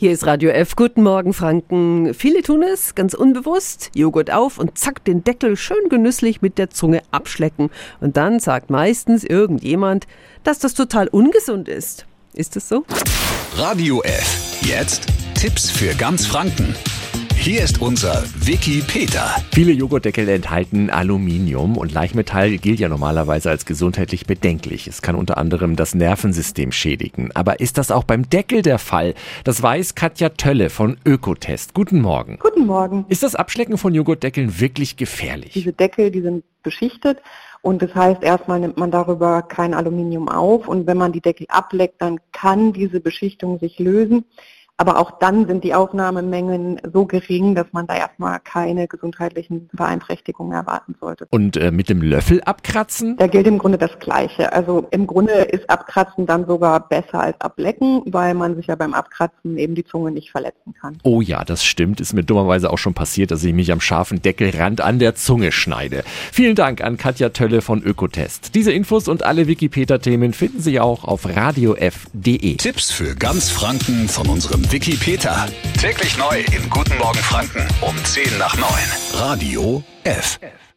Hier ist Radio F. Guten Morgen, Franken. Viele tun es ganz unbewusst. Joghurt auf und zack, den Deckel schön genüsslich mit der Zunge abschlecken. Und dann sagt meistens irgendjemand, dass das total ungesund ist. Ist es so? Radio F. Jetzt Tipps für ganz Franken. Hier ist unser Wiki Peter. Viele Joghurtdeckel enthalten Aluminium und Leichtmetall gilt ja normalerweise als gesundheitlich bedenklich. Es kann unter anderem das Nervensystem schädigen. Aber ist das auch beim Deckel der Fall? Das weiß Katja Tölle von Ökotest. Guten Morgen. Guten Morgen. Ist das Abschlecken von Joghurtdeckeln wirklich gefährlich? Diese Deckel, die sind beschichtet und das heißt, erstmal nimmt man darüber kein Aluminium auf und wenn man die Deckel ableckt, dann kann diese Beschichtung sich lösen. Aber auch dann sind die Aufnahmemengen so gering, dass man da erstmal keine gesundheitlichen Beeinträchtigungen erwarten sollte. Und äh, mit dem Löffel abkratzen? Da gilt im Grunde das Gleiche. Also im Grunde ist Abkratzen dann sogar besser als Ablecken, weil man sich ja beim Abkratzen eben die Zunge nicht verletzen kann. Oh ja, das stimmt. Ist mir dummerweise auch schon passiert, dass ich mich am scharfen Deckelrand an der Zunge schneide. Vielen Dank an Katja Tölle von Ökotest. Diese Infos und alle Wikipedia-Themen finden Sie auch auf radiof.de. Tipps für ganz Franken von unserem Wiki Peter. Täglich neu in Guten Morgen Franken um 10 nach 9. Radio F. F.